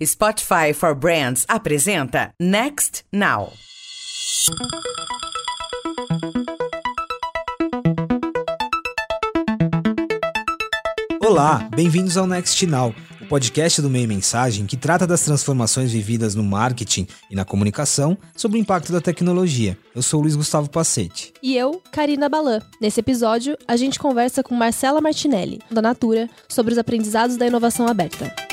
Spotify for Brands apresenta Next Now. Olá, bem-vindos ao Next Now, o podcast do Meio Mensagem que trata das transformações vividas no marketing e na comunicação sobre o impacto da tecnologia. Eu sou o Luiz Gustavo Pacete. E eu, Karina Balan. Nesse episódio, a gente conversa com Marcela Martinelli, da Natura, sobre os aprendizados da inovação aberta.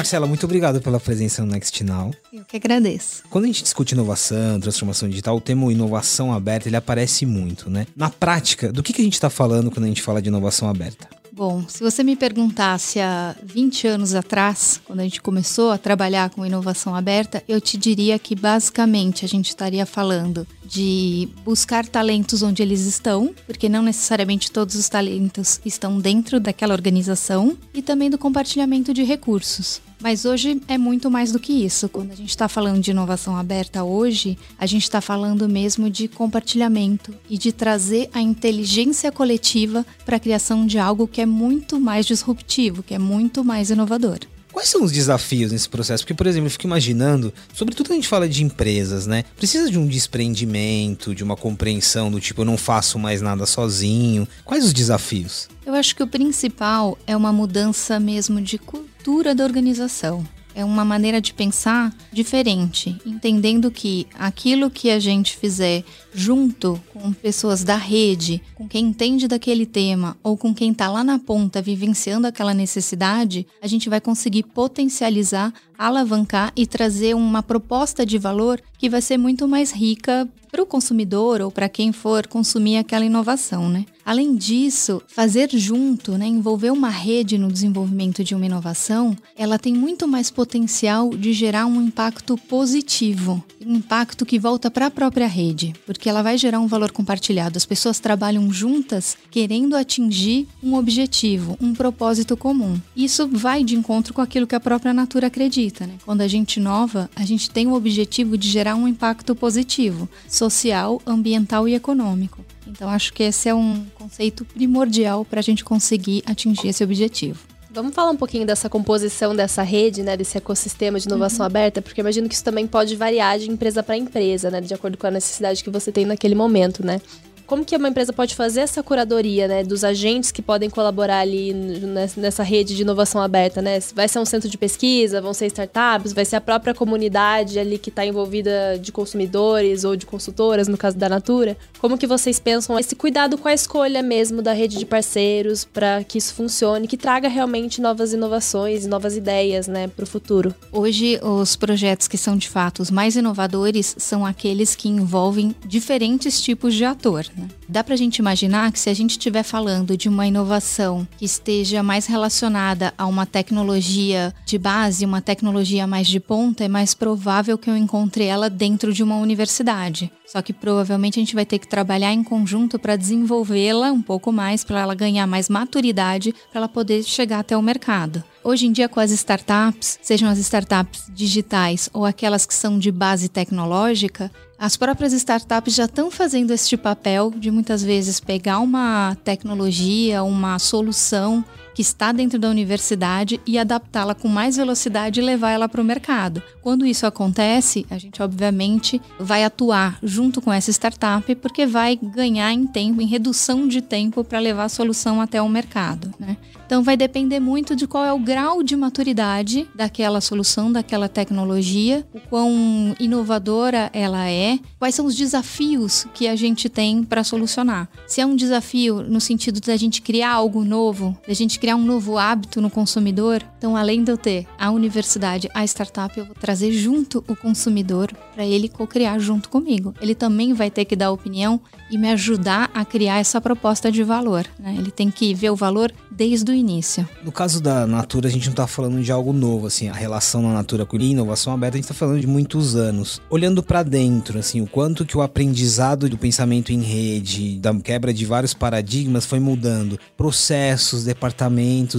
Marcela, muito obrigado pela presença no Next Now. Eu que agradeço. Quando a gente discute inovação, transformação digital, o termo inovação aberta ele aparece muito, né? Na prática, do que, que a gente está falando quando a gente fala de inovação aberta? Bom, se você me perguntasse há 20 anos atrás, quando a gente começou a trabalhar com inovação aberta, eu te diria que basicamente a gente estaria falando de buscar talentos onde eles estão, porque não necessariamente todos os talentos estão dentro daquela organização, e também do compartilhamento de recursos. Mas hoje é muito mais do que isso. Quando a gente está falando de inovação aberta hoje, a gente está falando mesmo de compartilhamento e de trazer a inteligência coletiva para a criação de algo que é muito mais disruptivo, que é muito mais inovador. Quais são os desafios nesse processo? Porque, por exemplo, eu fico imaginando, sobretudo quando a gente fala de empresas, né? Precisa de um desprendimento, de uma compreensão do tipo, eu não faço mais nada sozinho. Quais os desafios? Eu acho que o principal é uma mudança mesmo de cultura da organização. É uma maneira de pensar diferente, entendendo que aquilo que a gente fizer junto com pessoas da rede, com quem entende daquele tema ou com quem está lá na ponta vivenciando aquela necessidade, a gente vai conseguir potencializar, alavancar e trazer uma proposta de valor que vai ser muito mais rica para o consumidor ou para quem for consumir aquela inovação, né? Além disso, fazer junto, né, envolver uma rede no desenvolvimento de uma inovação, ela tem muito mais potencial de gerar um impacto positivo, um impacto que volta para a própria rede, porque ela vai gerar um valor compartilhado. As pessoas trabalham juntas querendo atingir um objetivo, um propósito comum. Isso vai de encontro com aquilo que a própria natura acredita, né? Quando a gente inova, a gente tem o objetivo de gerar um impacto positivo, social, ambiental e econômico. Então, acho que esse é um conceito primordial para a gente conseguir atingir esse objetivo. Vamos falar um pouquinho dessa composição dessa rede, né, desse ecossistema de inovação uhum. aberta, porque eu imagino que isso também pode variar de empresa para empresa, né, de acordo com a necessidade que você tem naquele momento, né? Como que uma empresa pode fazer essa curadoria, né, dos agentes que podem colaborar ali nessa rede de inovação aberta, né? Vai ser um centro de pesquisa, vão ser startups, vai ser a própria comunidade ali que está envolvida de consumidores ou de consultoras, no caso da Natura. Como que vocês pensam esse cuidado com a escolha mesmo da rede de parceiros para que isso funcione, que traga realmente novas inovações e novas ideias, né, para o futuro? Hoje, os projetos que são de fato os mais inovadores são aqueles que envolvem diferentes tipos de ator. Né? Dá para a gente imaginar que se a gente estiver falando de uma inovação que esteja mais relacionada a uma tecnologia de base, uma tecnologia mais de ponta, é mais provável que eu encontre ela dentro de uma universidade. Só que provavelmente a gente vai ter que trabalhar em conjunto para desenvolvê-la um pouco mais, para ela ganhar mais maturidade, para ela poder chegar até o mercado. Hoje em dia, com as startups, sejam as startups digitais ou aquelas que são de base tecnológica, as próprias startups já estão fazendo este papel de muitas vezes pegar uma tecnologia, uma solução que está dentro da universidade e adaptá-la com mais velocidade e levar ela para o mercado. Quando isso acontece, a gente obviamente vai atuar junto com essa startup porque vai ganhar em tempo, em redução de tempo para levar a solução até o mercado. Né? Então vai depender muito de qual é o grau de maturidade daquela solução, daquela tecnologia, o quão inovadora ela é, quais são os desafios que a gente tem para solucionar. Se é um desafio no sentido da gente criar algo novo, da gente criar um novo hábito no consumidor, então além de eu ter a universidade, a startup, eu vou trazer junto o consumidor para ele co-criar junto comigo. Ele também vai ter que dar opinião e me ajudar a criar essa proposta de valor. Né? Ele tem que ver o valor desde o início. No caso da Natura, a gente não está falando de algo novo, assim, a relação da Natura com a inovação aberta, a gente está falando de muitos anos. Olhando para dentro, assim, o quanto que o aprendizado do pensamento em rede, da quebra de vários paradigmas foi mudando, processos, departamentos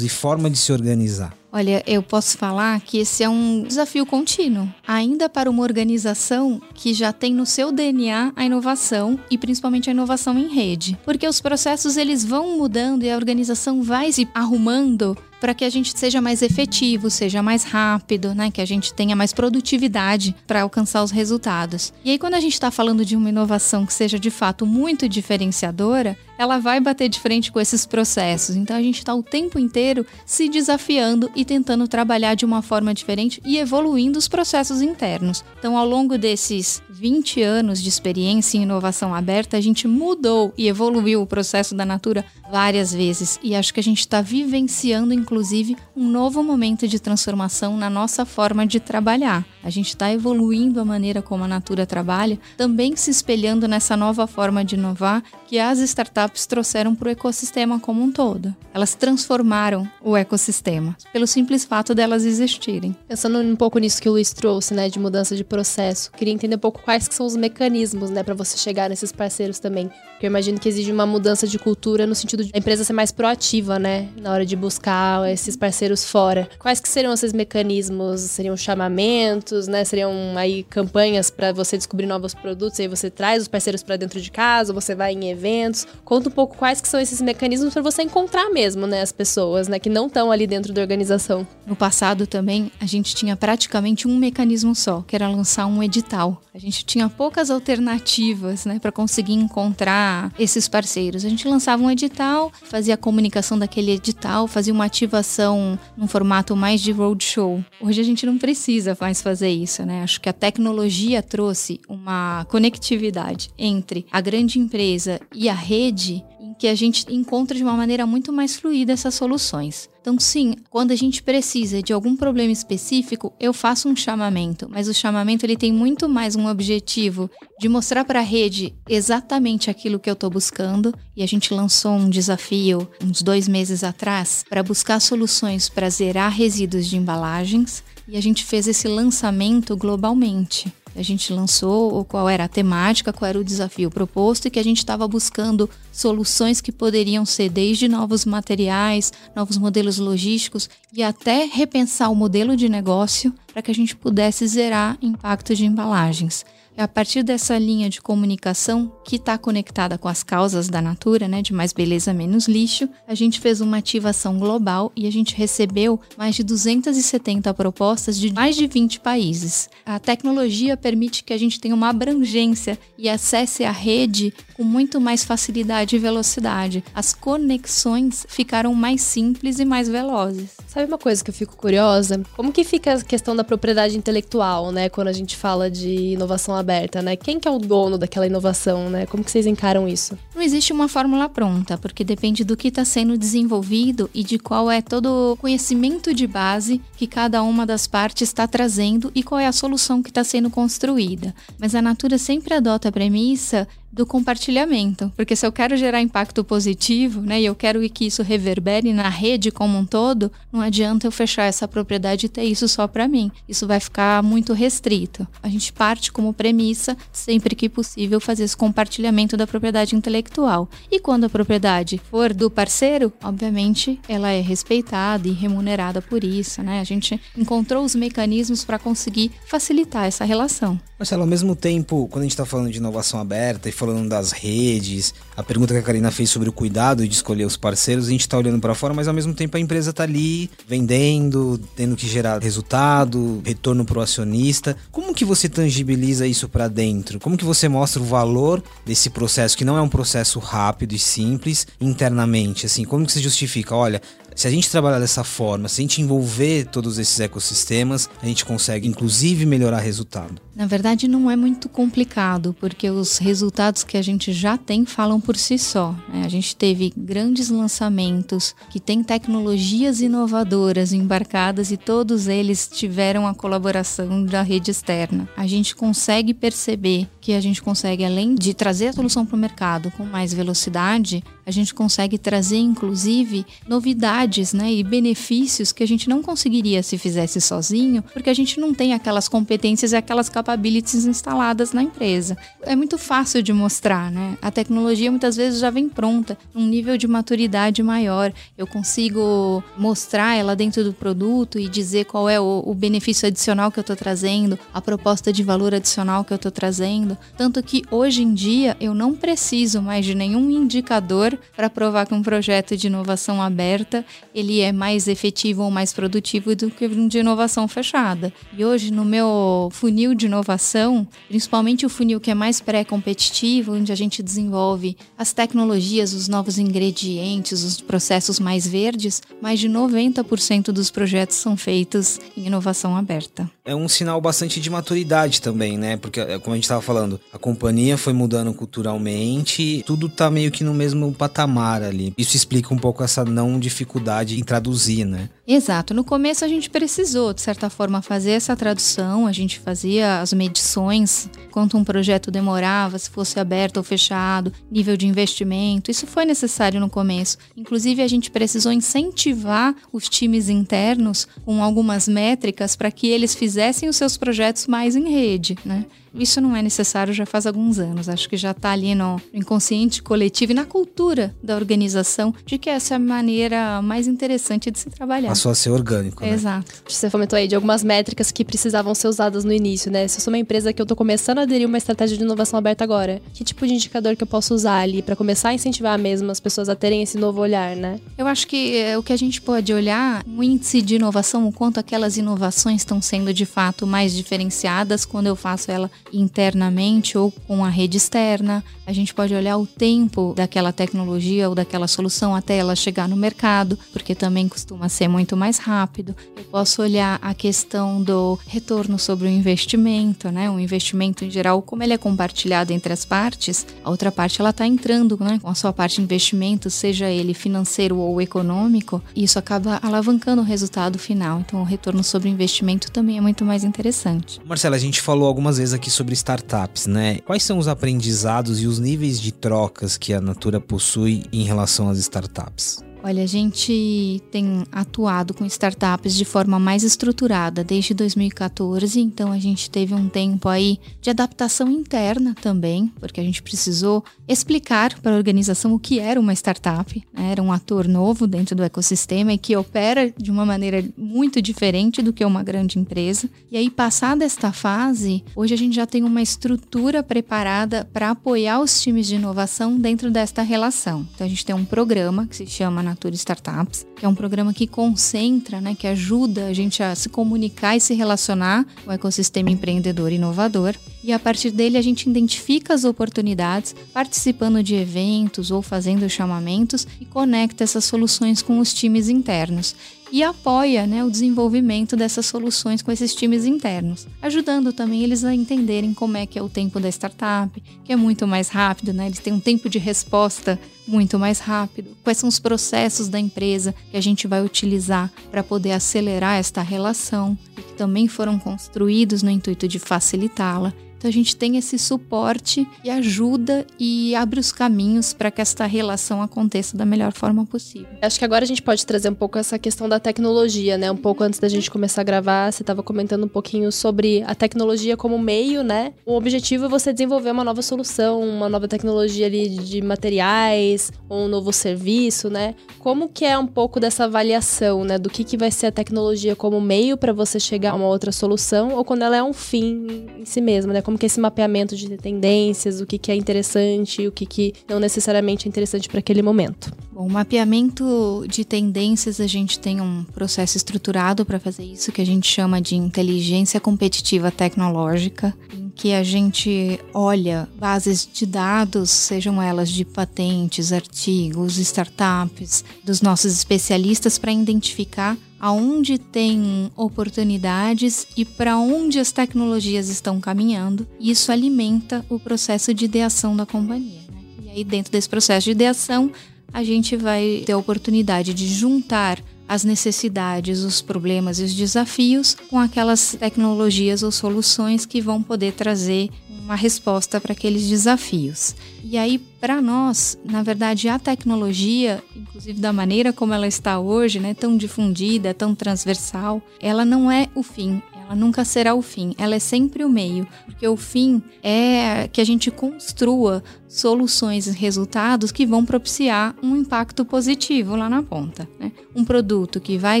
e forma de se organizar. Olha, eu posso falar que esse é um desafio contínuo, ainda para uma organização que já tem no seu DNA a inovação e principalmente a inovação em rede, porque os processos eles vão mudando e a organização vai se arrumando para que a gente seja mais efetivo, seja mais rápido, né? Que a gente tenha mais produtividade para alcançar os resultados. E aí, quando a gente está falando de uma inovação que seja de fato muito diferenciadora, ela vai bater de frente com esses processos. Então a gente está o tempo inteiro se desafiando e tentando trabalhar de uma forma diferente e evoluindo os processos internos. Então, ao longo desses 20 anos de experiência em inovação aberta, a gente mudou e evoluiu o processo da Natura várias vezes. E acho que a gente está vivenciando, inclusive, um novo momento de transformação na nossa forma de trabalhar. A gente está evoluindo a maneira como a Natura trabalha, também se espelhando nessa nova forma de inovar que as startups trouxeram para o ecossistema como um todo. Elas transformaram o ecossistema pelo simples fato delas existirem. Pensando um pouco nisso que o Luiz trouxe, né, de mudança de processo, queria entender um pouco quais que são os mecanismos, né, para você chegar nesses parceiros também. Porque eu imagino que exige uma mudança de cultura no sentido de a empresa ser mais proativa, né, na hora de buscar esses parceiros fora. Quais que seriam esses mecanismos? Seriam chamamentos, né? Seriam aí campanhas para você descobrir novos produtos, aí você traz os parceiros para dentro de casa, você vai em eventos. Conta um pouco quais que são esses mecanismos para você encontrar mesmo, né, as pessoas, né, que não estão ali dentro da organização. No passado também, a gente tinha praticamente um mecanismo só, que era lançar um edital. A gente tinha poucas alternativas, né, para conseguir encontrar esses parceiros. A gente lançava um edital, fazia a comunicação daquele edital, fazia uma ativação num formato mais de roadshow. Hoje a gente não precisa mais fazer isso, né? Acho que a tecnologia trouxe uma conectividade entre a grande empresa e a rede que a gente encontra de uma maneira muito mais fluida essas soluções. Então, sim, quando a gente precisa de algum problema específico, eu faço um chamamento, mas o chamamento ele tem muito mais um objetivo de mostrar para a rede exatamente aquilo que eu estou buscando. E a gente lançou um desafio uns dois meses atrás para buscar soluções para zerar resíduos de embalagens. E a gente fez esse lançamento globalmente a gente lançou qual era a temática, qual era o desafio proposto e que a gente estava buscando soluções que poderiam ser desde novos materiais, novos modelos logísticos e até repensar o modelo de negócio para que a gente pudesse zerar impacto de embalagens. É a partir dessa linha de comunicação que está conectada com as causas da Natura, né, de mais beleza, menos lixo, a gente fez uma ativação global e a gente recebeu mais de 270 propostas de mais de 20 países. A tecnologia permite que a gente tenha uma abrangência e acesse a rede com muito mais facilidade e velocidade. As conexões ficaram mais simples e mais velozes. Sabe uma coisa que eu fico curiosa? Como que fica a questão da propriedade intelectual, né, quando a gente fala de inovação aberta, né? Quem que é o dono daquela inovação, né? Como que vocês encaram isso? Não existe uma fórmula pronta, porque depende do que está sendo desenvolvido e de qual é todo o conhecimento de base que cada uma das partes está trazendo e qual é a solução que está sendo construída. Mas a Natura sempre adota a premissa do compartilhamento, porque se eu quero gerar impacto positivo, né, e eu quero que isso reverbere na rede como um todo, não adianta eu fechar essa propriedade e ter isso só para mim. Isso vai ficar muito restrito. A gente parte como premissa, sempre que possível, fazer esse compartilhamento da propriedade intelectual. E quando a propriedade for do parceiro, obviamente ela é respeitada e remunerada por isso, né? A gente encontrou os mecanismos para conseguir facilitar essa relação. Marcelo, ao mesmo tempo, quando a gente está falando de inovação aberta e falando das redes, a pergunta que a Karina fez sobre o cuidado de escolher os parceiros, a gente está olhando para fora, mas ao mesmo tempo a empresa está ali vendendo, tendo que gerar resultado, retorno para o acionista. Como que você tangibiliza isso para dentro? Como que você mostra o valor desse processo, que não é um processo rápido e simples, internamente? Assim, como que você justifica? Olha, se a gente trabalhar dessa forma, se a gente envolver todos esses ecossistemas, a gente consegue inclusive melhorar resultado. Na verdade, não é muito complicado, porque os resultados que a gente já tem falam por si só. Né? A gente teve grandes lançamentos que têm tecnologias inovadoras embarcadas e todos eles tiveram a colaboração da rede externa. A gente consegue perceber porque a gente consegue, além de trazer a solução para o mercado com mais velocidade, a gente consegue trazer, inclusive, novidades né, e benefícios que a gente não conseguiria se fizesse sozinho, porque a gente não tem aquelas competências e aquelas capabilities instaladas na empresa. É muito fácil de mostrar, né? A tecnologia muitas vezes já vem pronta, um nível de maturidade maior. Eu consigo mostrar ela dentro do produto e dizer qual é o, o benefício adicional que eu estou trazendo, a proposta de valor adicional que eu estou trazendo. Tanto que hoje em dia eu não preciso mais de nenhum indicador para provar que um projeto de inovação aberta ele é mais efetivo ou mais produtivo do que um de inovação fechada. E hoje no meu funil de inovação, principalmente o funil que é mais pré-competitivo, onde a gente desenvolve as tecnologias, os novos ingredientes, os processos mais verdes, mais de 90% dos projetos são feitos em inovação aberta. É um sinal bastante de maturidade também, né? Porque, é, como a gente estava falando, a companhia foi mudando culturalmente, tudo tá meio que no mesmo patamar ali. Isso explica um pouco essa não dificuldade em traduzir, né? Exato. No começo a gente precisou, de certa forma, fazer essa tradução, a gente fazia as medições, quanto um projeto demorava, se fosse aberto ou fechado, nível de investimento. Isso foi necessário no começo. Inclusive, a gente precisou incentivar os times internos com algumas métricas para que eles fizessem os seus projetos mais em rede, né? Isso não é necessário já faz alguns anos. Acho que já está ali no inconsciente coletivo e na cultura da organização de que essa é a maneira mais interessante de se trabalhar. Passou a ser orgânico. Né? Exato. Você comentou aí de algumas métricas que precisavam ser usadas no início, né? Se eu sou uma empresa que eu estou começando a aderir uma estratégia de inovação aberta agora, que tipo de indicador que eu posso usar ali para começar a incentivar mesmo as pessoas a terem esse novo olhar, né? Eu acho que é, o que a gente pode olhar, o índice de inovação, o quanto aquelas inovações estão sendo de fato mais diferenciadas quando eu faço ela internamente ou com a rede externa. A gente pode olhar o tempo daquela tecnologia ou daquela solução até ela chegar no mercado, porque também costuma ser muito mais rápido. Eu posso olhar a questão do retorno sobre o investimento, né? O investimento em geral, como ele é compartilhado entre as partes, a outra parte ela está entrando, né? Com a sua parte de investimento, seja ele financeiro ou econômico, e isso acaba alavancando o resultado final. Então, o retorno sobre o investimento também é muito mais interessante. Marcela, a gente falou algumas vezes aqui sobre startups, né? Quais são os aprendizados e os níveis de trocas que a Natura possui em relação às startups? Olha, a gente tem atuado com startups de forma mais estruturada desde 2014, então a gente teve um tempo aí de adaptação interna também, porque a gente precisou explicar para a organização o que era uma startup, né? era um ator novo dentro do ecossistema e que opera de uma maneira muito diferente do que uma grande empresa. E aí, passada esta fase, hoje a gente já tem uma estrutura preparada para apoiar os times de inovação dentro desta relação. Então a gente tem um programa que se chama Natura Startups, que é um programa que concentra, né, que ajuda a gente a se comunicar e se relacionar com o ecossistema empreendedor e inovador. E a partir dele a gente identifica as oportunidades, participando de eventos ou fazendo chamamentos e conecta essas soluções com os times internos e apoia né, o desenvolvimento dessas soluções com esses times internos, ajudando também eles a entenderem como é que é o tempo da startup, que é muito mais rápido, né? eles têm um tempo de resposta muito mais rápido, quais são os processos da empresa que a gente vai utilizar para poder acelerar esta relação, que também foram construídos no intuito de facilitá-la. Então a gente tem esse suporte e ajuda e abre os caminhos para que esta relação aconteça da melhor forma possível. Acho que agora a gente pode trazer um pouco essa questão da tecnologia, né? Um pouco antes da gente começar a gravar, você estava comentando um pouquinho sobre a tecnologia como meio, né? O objetivo é você desenvolver uma nova solução, uma nova tecnologia ali de materiais, um novo serviço, né? Como que é um pouco dessa avaliação, né? Do que, que vai ser a tecnologia como meio para você chegar a uma outra solução ou quando ela é um fim em si mesma, né? Como que é esse mapeamento de tendências, o que, que é interessante, o que, que não necessariamente é interessante para aquele momento. Bom, o mapeamento de tendências, a gente tem um processo estruturado para fazer isso, que a gente chama de inteligência competitiva tecnológica, em que a gente olha bases de dados, sejam elas de patentes, artigos, startups, dos nossos especialistas, para identificar aonde tem oportunidades e para onde as tecnologias estão caminhando. Isso alimenta o processo de ideação da companhia. Né? E aí, dentro desse processo de ideação, a gente vai ter a oportunidade de juntar as necessidades, os problemas e os desafios com aquelas tecnologias ou soluções que vão poder trazer uma resposta para aqueles desafios. E aí, para nós, na verdade, a tecnologia, inclusive da maneira como ela está hoje, né, tão difundida, tão transversal, ela não é o fim, ela nunca será o fim, ela é sempre o meio, porque o fim é que a gente construa soluções e resultados que vão propiciar um impacto positivo lá na ponta. Né? Um produto que vai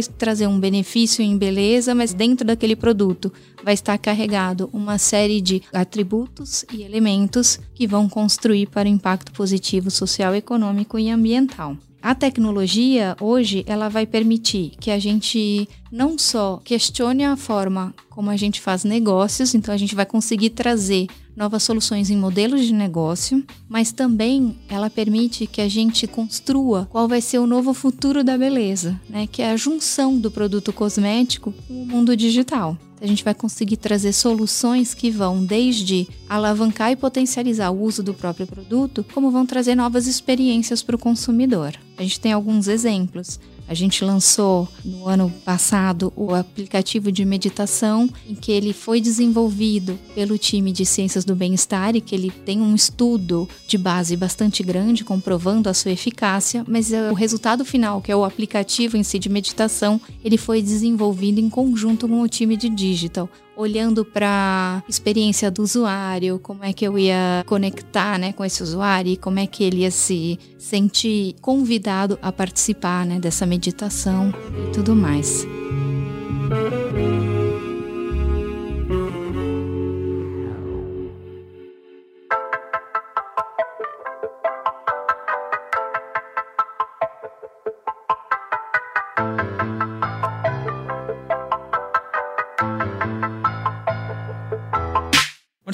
trazer um benefício em beleza, mas dentro daquele produto vai estar carregado uma série de atributos e elementos que vão construir para o impacto positivo social, econômico e ambiental. A tecnologia hoje ela vai permitir que a gente não só questione a forma como a gente faz negócios, então a gente vai conseguir trazer novas soluções em modelos de negócio, mas também ela permite que a gente construa qual vai ser o novo futuro da beleza, né? Que é a junção do produto cosmético com o mundo digital. A gente vai conseguir trazer soluções que vão desde alavancar e potencializar o uso do próprio produto, como vão trazer novas experiências para o consumidor. A gente tem alguns exemplos. A gente lançou no ano passado o aplicativo de meditação, em que ele foi desenvolvido pelo time de ciências do bem-estar e que ele tem um estudo de base bastante grande comprovando a sua eficácia, mas o resultado final, que é o aplicativo em si de meditação, ele foi desenvolvido em conjunto com o time de digital olhando para experiência do usuário, como é que eu ia conectar, né, com esse usuário e como é que ele ia se sentir convidado a participar, né, dessa meditação e tudo mais.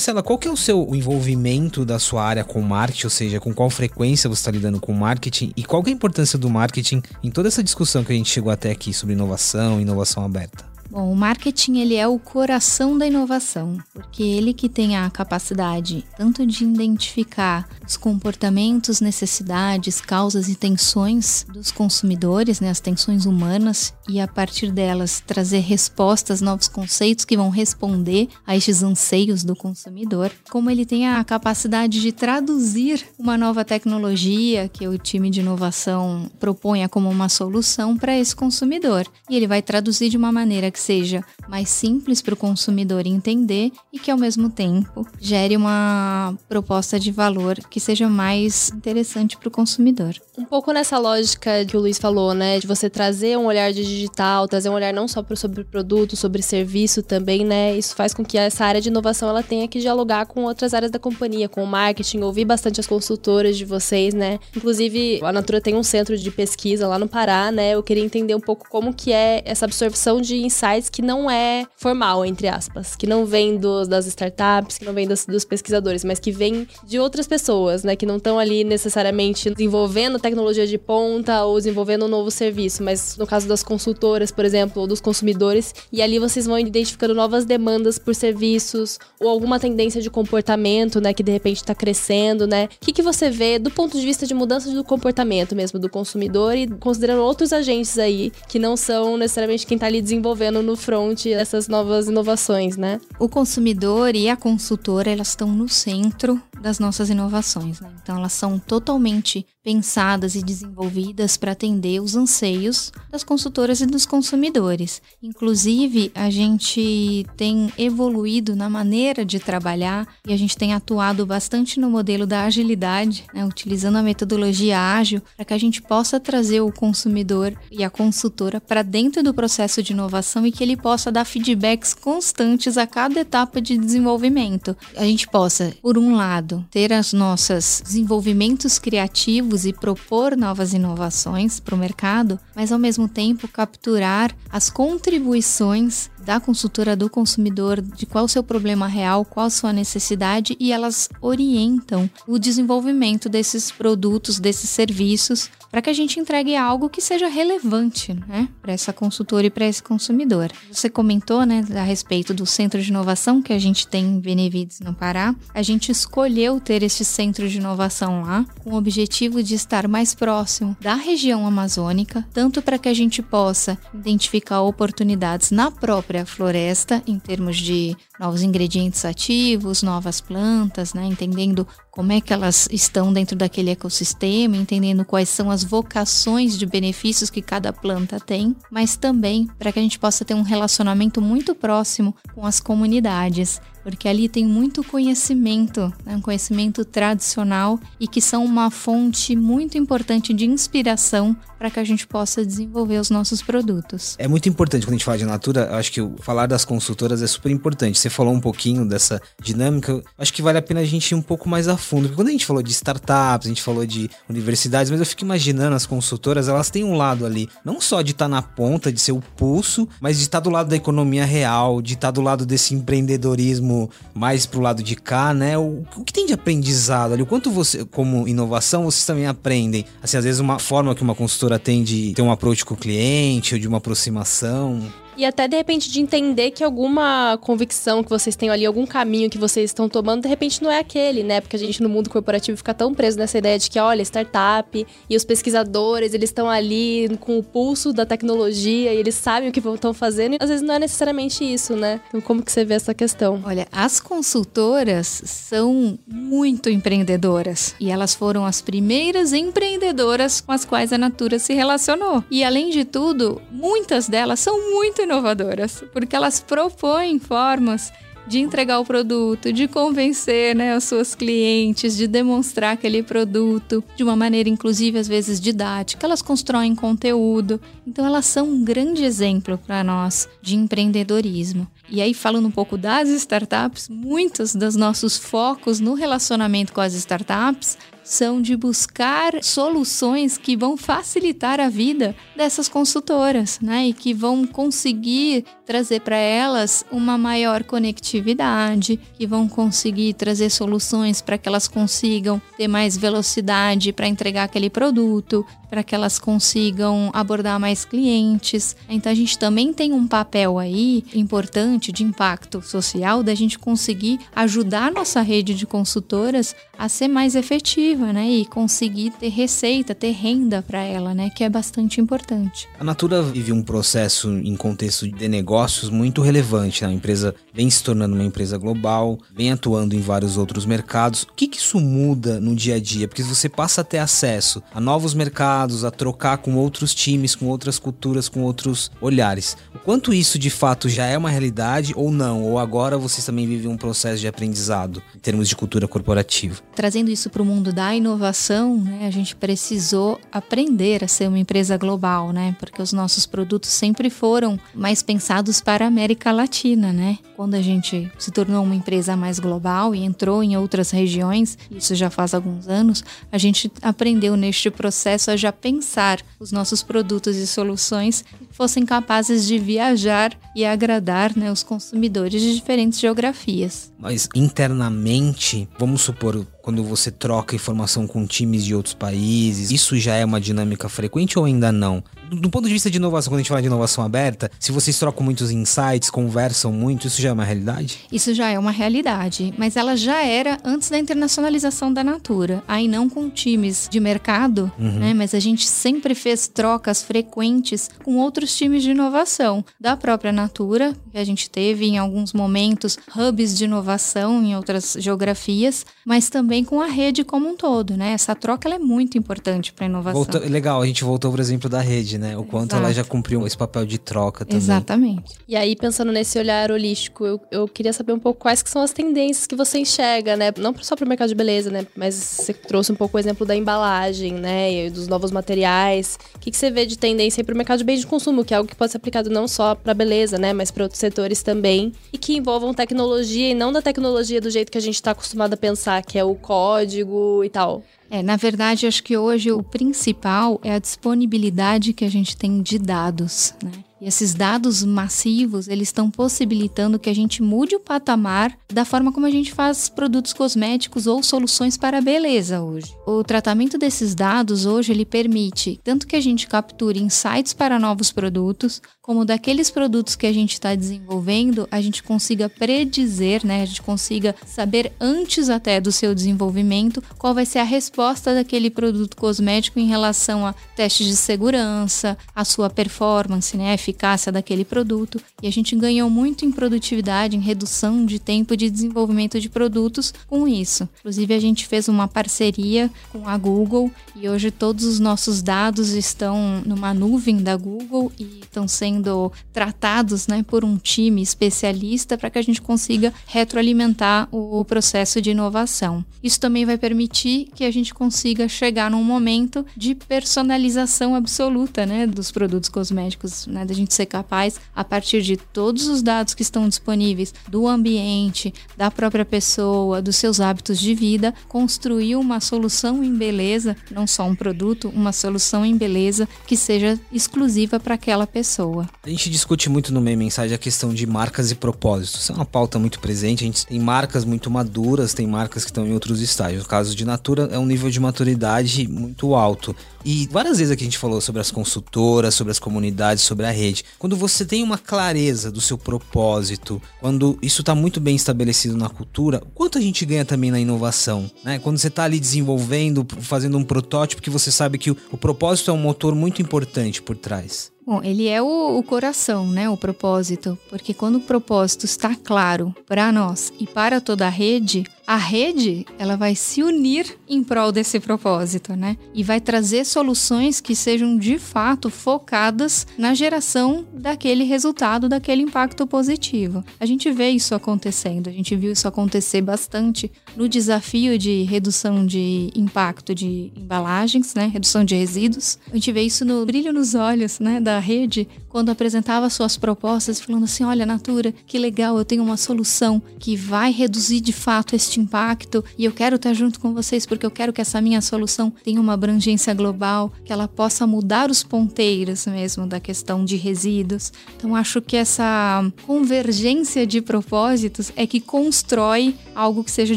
Marcela, qual que é o seu envolvimento da sua área com marketing, ou seja, com qual frequência você está lidando com marketing e qual é a importância do marketing em toda essa discussão que a gente chegou até aqui sobre inovação, inovação aberta? Bom, o marketing ele é o coração da inovação, porque ele que tem a capacidade tanto de identificar os comportamentos, necessidades, causas e tensões dos consumidores, né, as tensões humanas, e a partir delas trazer respostas, novos conceitos que vão responder a estes anseios do consumidor, como ele tem a capacidade de traduzir uma nova tecnologia que o time de inovação proponha como uma solução para esse consumidor. E ele vai traduzir de uma maneira que seja mais simples para o consumidor entender e que ao mesmo tempo gere uma proposta de valor que seja mais interessante para o consumidor. Um pouco nessa lógica que o Luiz falou, né, de você trazer um olhar de digital, trazer um olhar não só sobre produto, sobre serviço também, né? Isso faz com que essa área de inovação ela tenha que dialogar com outras áreas da companhia, com o marketing, ouvir bastante as consultoras de vocês, né? Inclusive, a Natura tem um centro de pesquisa lá no Pará, né? Eu queria entender um pouco como que é essa absorção de insights que não é formal, entre aspas, que não vem dos, das startups, que não vem dos, dos pesquisadores, mas que vem de outras pessoas, né? Que não estão ali necessariamente desenvolvendo tecnologia de ponta ou desenvolvendo um novo serviço, mas no caso das consultoras, por exemplo, ou dos consumidores, e ali vocês vão identificando novas demandas por serviços ou alguma tendência de comportamento, né, que de repente está crescendo, né? O que, que você vê do ponto de vista de mudança do comportamento mesmo do consumidor e considerando outros agentes aí que não são necessariamente quem está ali desenvolvendo no front essas novas inovações, né? O consumidor e a consultora, elas estão no centro das nossas inovações, né? Então elas são totalmente pensadas e desenvolvidas para atender os anseios das consultoras e dos consumidores. Inclusive, a gente tem evoluído na maneira de trabalhar e a gente tem atuado bastante no modelo da agilidade, né, utilizando a metodologia ágil para que a gente possa trazer o consumidor e a consultora para dentro do processo de inovação e que ele possa dar feedbacks constantes a cada etapa de desenvolvimento. A gente possa, por um lado, ter as nossas desenvolvimentos criativos e propor novas inovações para o mercado, mas ao mesmo tempo capturar as contribuições da consultora do consumidor de qual o seu problema real, qual a sua necessidade e elas orientam o desenvolvimento desses produtos, desses serviços, para que a gente entregue algo que seja relevante, né, para essa consultora e para esse consumidor. Você comentou, né, a respeito do centro de inovação que a gente tem em Benevides no Pará. A gente escolheu ter este centro de inovação lá com o objetivo de estar mais próximo da região amazônica, tanto para que a gente possa identificar oportunidades na própria própria floresta em termos de novos ingredientes ativos, novas plantas, né? Entendendo como é que elas estão dentro daquele ecossistema, entendendo quais são as vocações de benefícios que cada planta tem, mas também para que a gente possa ter um relacionamento muito próximo com as comunidades porque ali tem muito conhecimento, né? um conhecimento tradicional e que são uma fonte muito importante de inspiração para que a gente possa desenvolver os nossos produtos. É muito importante quando a gente fala de Natura, acho que falar das consultoras é super importante. Você falou um pouquinho dessa dinâmica, acho que vale a pena a gente ir um pouco mais a fundo, porque quando a gente falou de startups, a gente falou de universidades, mas eu fico imaginando as consultoras, elas têm um lado ali, não só de estar tá na ponta, de ser o pulso, mas de estar tá do lado da economia real, de estar tá do lado desse empreendedorismo mais pro lado de cá, né? O, o que tem de aprendizado ali? O quanto você, como inovação, vocês também aprendem? Assim, às vezes uma forma que uma consultora tem de ter um approach com o cliente ou de uma aproximação. E até de repente de entender que alguma convicção que vocês têm ali, algum caminho que vocês estão tomando, de repente não é aquele, né? Porque a gente no mundo corporativo fica tão preso nessa ideia de que, olha, startup e os pesquisadores, eles estão ali com o pulso da tecnologia e eles sabem o que estão fazendo. E às vezes não é necessariamente isso, né? Então como que você vê essa questão? Olha, as consultoras são muito empreendedoras e elas foram as primeiras empreendedoras com as quais a Natura se relacionou. E além de tudo, muitas delas são muito inovadoras, porque elas propõem formas de entregar o produto, de convencer né, os seus clientes, de demonstrar aquele produto de uma maneira, inclusive, às vezes didática. Elas constroem conteúdo. Então, elas são um grande exemplo para nós de empreendedorismo. E aí, falando um pouco das startups, muitos dos nossos focos no relacionamento com as startups são de buscar soluções que vão facilitar a vida dessas consultoras, né? E que vão conseguir trazer para elas uma maior conectividade, que vão conseguir trazer soluções para que elas consigam ter mais velocidade para entregar aquele produto, para que elas consigam abordar mais clientes. Então a gente também tem um papel aí importante de impacto social da gente conseguir ajudar nossa rede de consultoras a ser mais efetiva, né, e conseguir ter receita, ter renda para ela, né, que é bastante importante. A Natura vive um processo em contexto de negócios muito relevante, né? a empresa vem se tornando uma empresa global, vem atuando em vários outros mercados. O que que isso muda no dia a dia? Porque você passa a ter acesso a novos mercados, a trocar com outros times, com outras culturas, com outros olhares. O quanto isso de fato já é uma realidade ou não? Ou agora vocês também vivem um processo de aprendizado em termos de cultura corporativa? Trazendo isso para o mundo da inovação, né, a gente precisou aprender a ser uma empresa global, né? Porque os nossos produtos sempre foram mais pensados para a América Latina, né? Quando a gente se tornou uma empresa mais global e entrou em outras regiões, isso já faz alguns anos, a gente aprendeu neste processo a já pensar os nossos produtos e soluções fossem capazes de viajar e agradar né, os consumidores de diferentes geografias. Mas internamente, vamos supor, quando você troca informação com times de outros países, isso já é uma dinâmica frequente ou ainda não? Do, ponto de vista de inovação, quando a gente fala de inovação aberta, se vocês trocam muitos insights, conversam muito, isso já é uma realidade? Isso já é uma realidade, mas ela já era antes da internacionalização da Natura. Aí não com times de mercado, uhum. né? Mas a gente sempre fez trocas frequentes com outros times de inovação da própria Natura, que a gente teve em alguns momentos hubs de inovação em outras geografias, mas também com a rede como um todo, né? Essa troca é muito importante para a inovação. Legal, a gente voltou, por exemplo, da rede, né? O quanto Exato. ela já cumpriu esse papel de troca também. Exatamente. E aí, pensando nesse olhar holístico, eu, eu queria saber um pouco quais que são as tendências que você enxerga, né? Não só para o mercado de beleza, né? Mas você trouxe um pouco o exemplo da embalagem, né? E dos novos materiais. O que, que você vê de tendência para o mercado de bens de consumo, que é algo que pode ser aplicado não só para beleza, né? Mas para outros setores também. E que envolvam tecnologia e não da tecnologia do jeito que a gente está acostumado a pensar, que é o código e tal. É, na verdade, acho que hoje o principal é a disponibilidade que a gente tem de dados, né? E esses dados massivos, eles estão possibilitando que a gente mude o patamar da forma como a gente faz produtos cosméticos ou soluções para a beleza hoje. O tratamento desses dados hoje ele permite tanto que a gente capture insights para novos produtos, como daqueles produtos que a gente está desenvolvendo, a gente consiga predizer, né? A gente consiga saber antes até do seu desenvolvimento qual vai ser a resposta daquele produto cosmético em relação a testes de segurança, a sua performance, né? Eficácia daquele produto e a gente ganhou muito em produtividade, em redução de tempo de desenvolvimento de produtos com isso. Inclusive, a gente fez uma parceria com a Google e hoje todos os nossos dados estão numa nuvem da Google e estão sendo tratados né, por um time especialista para que a gente consiga retroalimentar o processo de inovação. Isso também vai permitir que a gente consiga chegar num momento de personalização absoluta né, dos produtos cosméticos, né, da gente ser capaz, a partir de todos os dados que estão disponíveis do ambiente, da própria pessoa, dos seus hábitos de vida, construir uma solução em beleza, não só um produto, uma solução em beleza que seja exclusiva para aquela pessoa. A gente discute muito no meio mensagem a questão de marcas e propósitos. Isso é uma pauta muito presente. A gente tem marcas muito maduras, tem marcas que estão em outros estágios. No caso de Natura, é um nível de maturidade muito alto. E várias vezes aqui a gente falou sobre as consultoras, sobre as comunidades, sobre a rede. Quando você tem uma clareza do seu propósito, quando isso está muito bem estabelecido na cultura, quanto a gente ganha também na inovação, né? Quando você está ali desenvolvendo, fazendo um protótipo que você sabe que o, o propósito é um motor muito importante por trás. Bom, ele é o, o, coração, né? O propósito. Porque quando o propósito está claro para nós e para toda a rede, a rede ela vai se unir em prol desse propósito, né? E vai trazer soluções que sejam de fato focadas na geração daquele resultado, daquele impacto positivo. A gente vê isso acontecendo, a gente viu isso acontecer bastante no desafio de redução de impacto de embalagens, né? Redução de resíduos. A gente vê isso no brilho nos olhos, né? Da rede quando apresentava suas propostas, falando assim: olha, Natura, que legal, eu tenho uma solução que vai reduzir de fato este impacto e eu quero estar junto com vocês porque eu quero que essa minha solução tenha uma abrangência global, que ela possa mudar os ponteiros mesmo da questão de resíduos. Então, acho que essa convergência de propósitos é que constrói algo que seja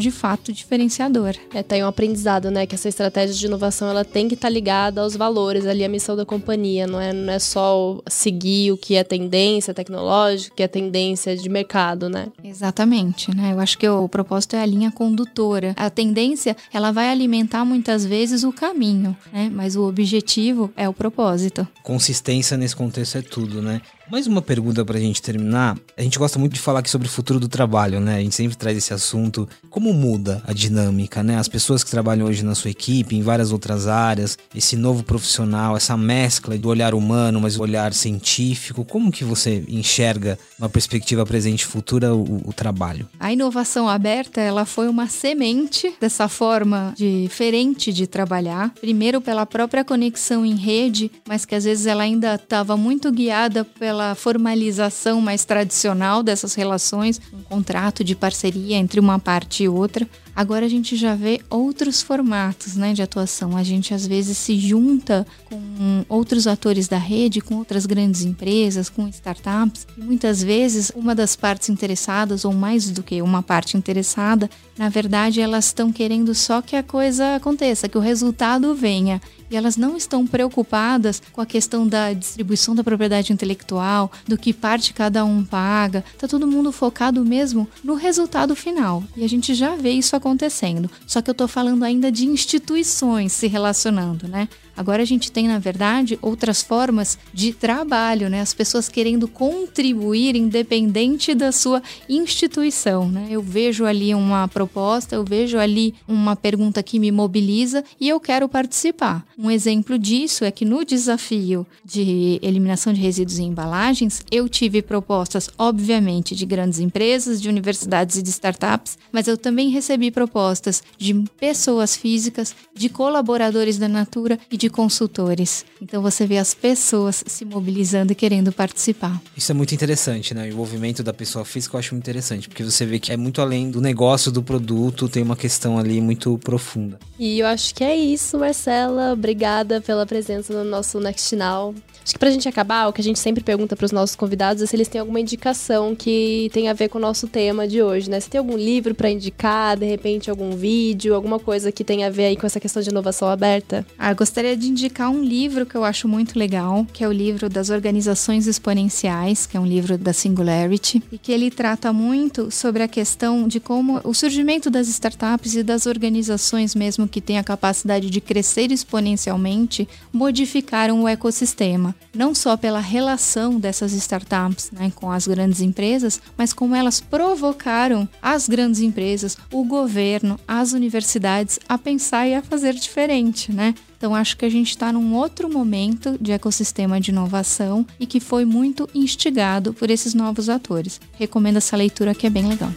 de fato diferenciador. É, tem um aprendizado, né? Que essa estratégia de inovação ela tem que estar ligada aos valores, ali, a missão da companhia, não é, não é só seguir seguir o que é tendência tecnológica, o que é tendência de mercado, né? Exatamente, né? Eu acho que o propósito é a linha condutora. A tendência, ela vai alimentar muitas vezes o caminho, né? Mas o objetivo é o propósito. Consistência nesse contexto é tudo, né? Mais uma pergunta pra gente terminar. A gente gosta muito de falar aqui sobre o futuro do trabalho, né? A gente sempre traz esse assunto. Como muda a dinâmica, né? As pessoas que trabalham hoje na sua equipe, em várias outras áreas, esse novo profissional, essa mescla do olhar humano, mas o olhar científico. Como que você enxerga, uma perspectiva presente e futura, o, o trabalho? A inovação aberta, ela foi uma semente dessa forma diferente de trabalhar. Primeiro pela própria conexão em rede, mas que às vezes ela ainda estava muito guiada pela aquela formalização mais tradicional dessas relações, um contrato de parceria entre uma parte e outra. Agora a gente já vê outros formatos né, de atuação. A gente às vezes se junta com outros atores da rede, com outras grandes empresas, com startups. E muitas vezes uma das partes interessadas, ou mais do que uma parte interessada, na verdade elas estão querendo só que a coisa aconteça, que o resultado venha e elas não estão preocupadas com a questão da distribuição da propriedade intelectual, do que parte cada um paga. Tá todo mundo focado mesmo no resultado final. E a gente já vê isso acontecendo. Só que eu tô falando ainda de instituições se relacionando, né? Agora a gente tem, na verdade, outras formas de trabalho, né? As pessoas querendo contribuir independente da sua instituição, né? Eu vejo ali uma proposta, eu vejo ali uma pergunta que me mobiliza e eu quero participar. Um exemplo disso é que no desafio de eliminação de resíduos em embalagens, eu tive propostas, obviamente, de grandes empresas, de universidades e de startups, mas eu também recebi propostas de pessoas físicas, de colaboradores da Natura e de de consultores. Então você vê as pessoas se mobilizando e querendo participar. Isso é muito interessante, né? O envolvimento da pessoa física eu acho muito interessante, porque você vê que é muito além do negócio do produto, tem uma questão ali muito profunda. E eu acho que é isso, Marcela. Obrigada pela presença no nosso Next Now. Acho que pra gente acabar, o que a gente sempre pergunta para os nossos convidados é se eles têm alguma indicação que tem a ver com o nosso tema de hoje, né? Se tem algum livro para indicar, de repente algum vídeo, alguma coisa que tenha a ver aí com essa questão de inovação aberta. Ah, eu gostaria de indicar um livro que eu acho muito legal, que é o livro das organizações exponenciais, que é um livro da Singularity, e que ele trata muito sobre a questão de como o surgimento das startups e das organizações mesmo que têm a capacidade de crescer exponencialmente modificaram o ecossistema. Não só pela relação dessas startups né, com as grandes empresas, mas como elas provocaram as grandes empresas, o governo, as universidades a pensar e a fazer diferente, né? Então, acho que a gente está num outro momento de ecossistema de inovação e que foi muito instigado por esses novos atores. Recomendo essa leitura que é bem legal.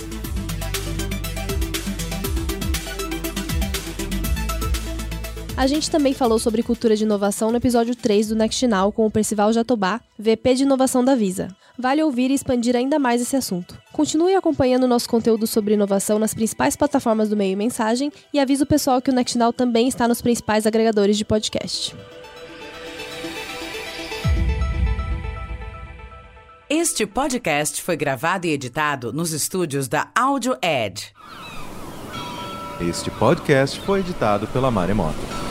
A gente também falou sobre cultura de inovação no episódio 3 do Next Now com o Percival Jatobá, VP de Inovação da Visa. Vale ouvir e expandir ainda mais esse assunto. Continue acompanhando nosso conteúdo sobre inovação nas principais plataformas do meio mensagem e avisa o pessoal que o Next Now também está nos principais agregadores de podcast. Este podcast foi gravado e editado nos estúdios da Audio Edge. Este podcast foi editado pela Maremoto.